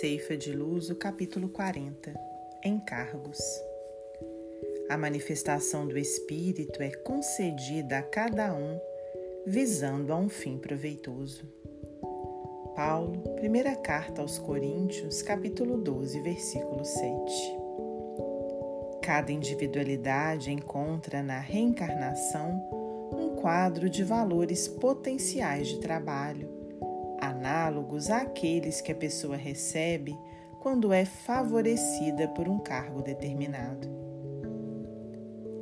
Ceifa de Luz, o capítulo 40 Encargos. A manifestação do Espírito é concedida a cada um, visando a um fim proveitoso. Paulo, primeira carta aos Coríntios, capítulo 12, versículo 7. Cada individualidade encontra na reencarnação um quadro de valores potenciais de trabalho análogos àqueles que a pessoa recebe quando é favorecida por um cargo determinado.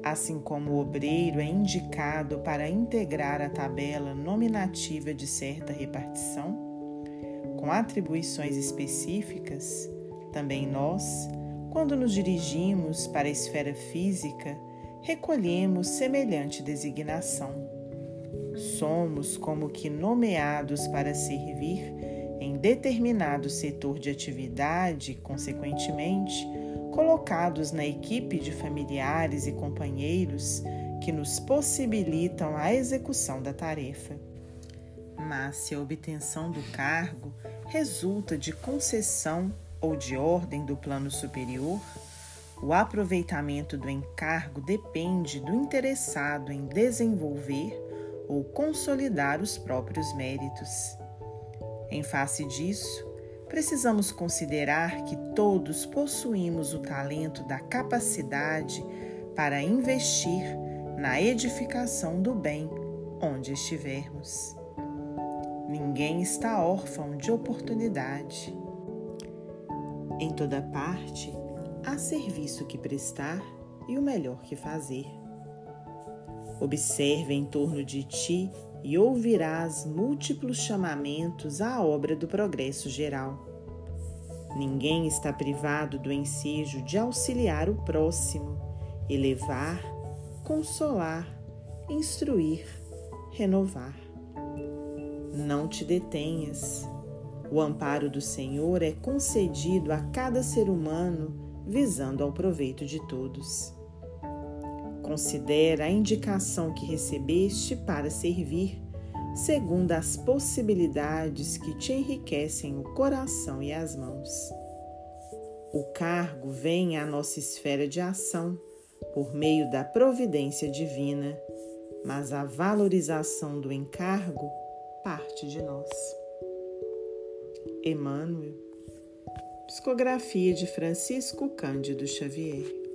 Assim como o obreiro é indicado para integrar a tabela nominativa de certa repartição, com atribuições específicas, também nós, quando nos dirigimos para a esfera física, recolhemos semelhante designação somos como que nomeados para servir em determinado setor de atividade, consequentemente, colocados na equipe de familiares e companheiros que nos possibilitam a execução da tarefa. Mas se a obtenção do cargo resulta de concessão ou de ordem do plano superior, o aproveitamento do encargo depende do interessado em desenvolver ou consolidar os próprios méritos. Em face disso, precisamos considerar que todos possuímos o talento da capacidade para investir na edificação do bem onde estivermos. Ninguém está órfão de oportunidade. Em toda parte, há serviço que prestar e o melhor que fazer. Observe em torno de ti e ouvirás múltiplos chamamentos à obra do progresso geral. Ninguém está privado do ensejo de auxiliar o próximo, elevar, consolar, instruir, renovar. Não te detenhas. O amparo do Senhor é concedido a cada ser humano visando ao proveito de todos. Considera a indicação que recebeste para servir, segundo as possibilidades que te enriquecem o coração e as mãos. O cargo vem à nossa esfera de ação por meio da providência divina, mas a valorização do encargo parte de nós. Emmanuel, psicografia de Francisco Cândido Xavier.